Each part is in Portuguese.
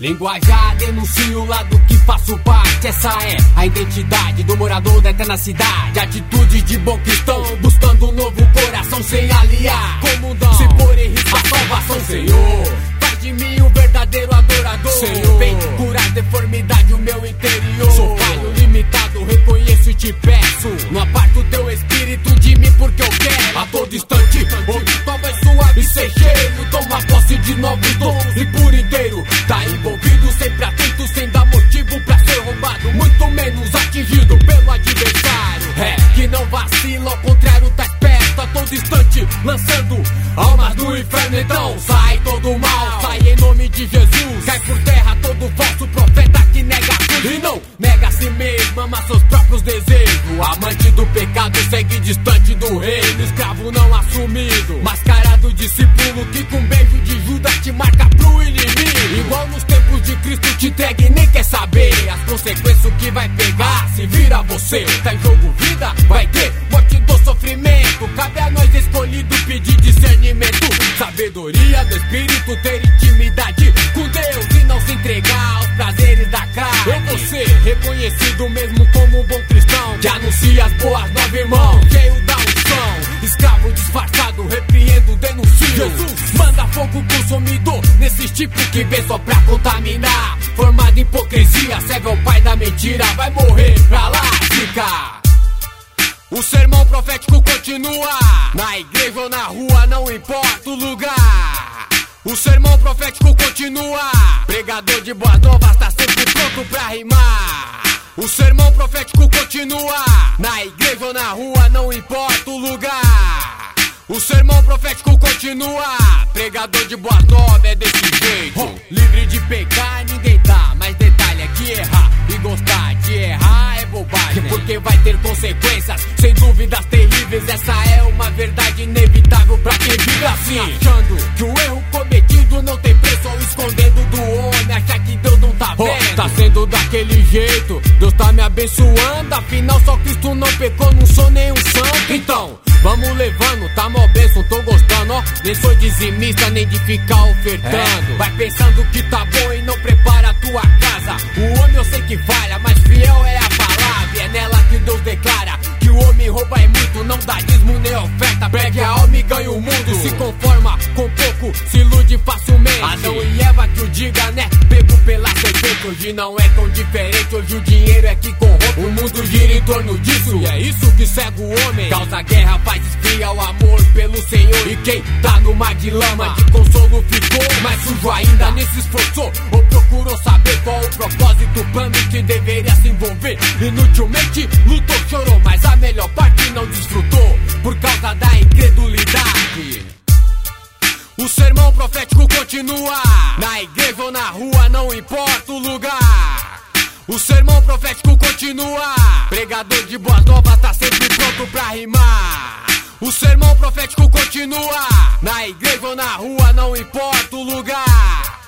Linguajar, denuncio o lado que faço parte. Essa é a identidade do morador da eterna cidade. Atitudes de bom cristão, buscando um novo coração sem aliar. Comundão, se pôr em risco Tá envolvido, sempre atento, sem dar motivo pra ser roubado. Muito menos atingido pelo adversário. É que não vacila, ao contrário, tá esperto a todo instante. Lançando almas do inferno, então sai todo mal. Sai em nome de Jesus. Cai por terra todo falso profeta Se vira você, tá em jogo vida, vai ter morte do sofrimento. Cabe a nós escolhido pedir discernimento, sabedoria do espírito, ter intimidade com Deus e não se entregar aos prazeres da carne. Eu vou ser reconhecido mesmo como um bom cristão que anuncia as boas novas, irmão. Cheio da unção, escravo disfarçado, repreendo, denuncio. Jesus manda fogo consumidor nesses tipos que vem só em hipocrisia, serve ao pai da mentira, vai morrer pra lá, fica. O sermão profético continua. Na igreja ou na rua, não importa o lugar. O sermão profético continua. Pregador de boas novas tá sempre pronto pra rimar. O sermão profético continua. Na igreja ou na rua, não importa o lugar. O sermão profético continua. Pregador de boas novas é desse jeito. Livre de pecar, ninguém tá. Mas detalhe é que errar e gostar de errar é bobagem. Porque vai ter consequências, sem dúvidas terríveis. Essa é uma verdade inevitável pra quem vive assim. Achando que o erro cometido não tem preço ou escondendo do homem. Achar que Deus não tá vendo. tá sendo daquele jeito, Deus tá me abençoando. Afinal, só Cristo não pecou, não sou nenhum santo. Então. Vamos levando, tá mó benção, tô gostando, ó. Nem sou dizimista, nem de ficar ofertando. Vai pensando que tá bom e não prepara a tua casa. O homem eu sei que falha, mas fiel é a palavra. E é nela que Deus declara que o homem rouba é muito, não dá dízimo nem oferta. Pegue a alma e ganha o mundo. Se conforma com pouco, se ilude facilmente. Adão e Eva que o diga, né? Pego pela serpente. Hoje não é tão diferente, hoje o dinheiro é que corrompe. O mundo gira em torno disso. E é isso que cega o homem. Causa guerra, Senhor. E quem tá no mar de consolo ficou. Mas sujo ainda nem se esforçou. Ou procurou saber qual o propósito, plano que deveria se envolver. Inutilmente lutou, chorou, mas a melhor parte não desfrutou. Por causa da incredulidade. O sermão profético continua. Na igreja ou na rua, não importa o lugar. O sermão profético continua. Pregador de boas novas tá sempre pronto pra rimar. O sermão profético continua. Na igreja ou na rua, não importa o lugar.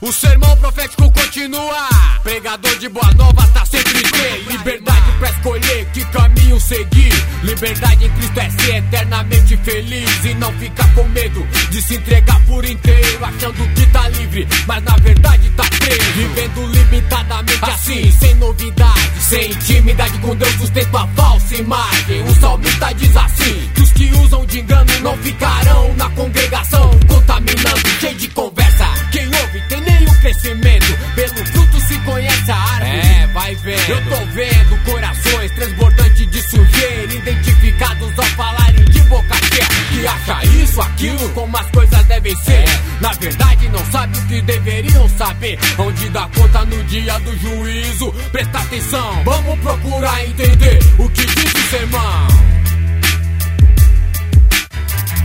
O sermão profético continua. Pregador de boas novas tá sempre bem. Liberdade pra escolher que caminho seguir. Liberdade em Cristo é ser eternamente feliz. E não ficar com medo de se entregar por inteiro. Achando que tá livre, mas na verdade tá preso. Vivendo limitadamente assim, sem novidade. Sem intimidade com Deus, sustento a falsa imagem. O salmista diz assim: que os que usam de engano não ficarão na congregação. Contaminando, cheio de conversa. Quem ouve tem nenhum crescimento. Pelo fruto se conhece a árvore. É, vai vendo. Eu tô vendo corações transbordantes de sujeira. Identificados ao falarem de boca cheia. Que acha isso, aquilo, como as coisas devem ser. Na verdade, não sabe o que deveriam saber. Onde dá conta no dia do juízo. Presta atenção, vamos procurar entender o que diz o sermão.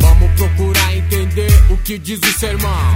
Vamos procurar entender o que diz o sermão.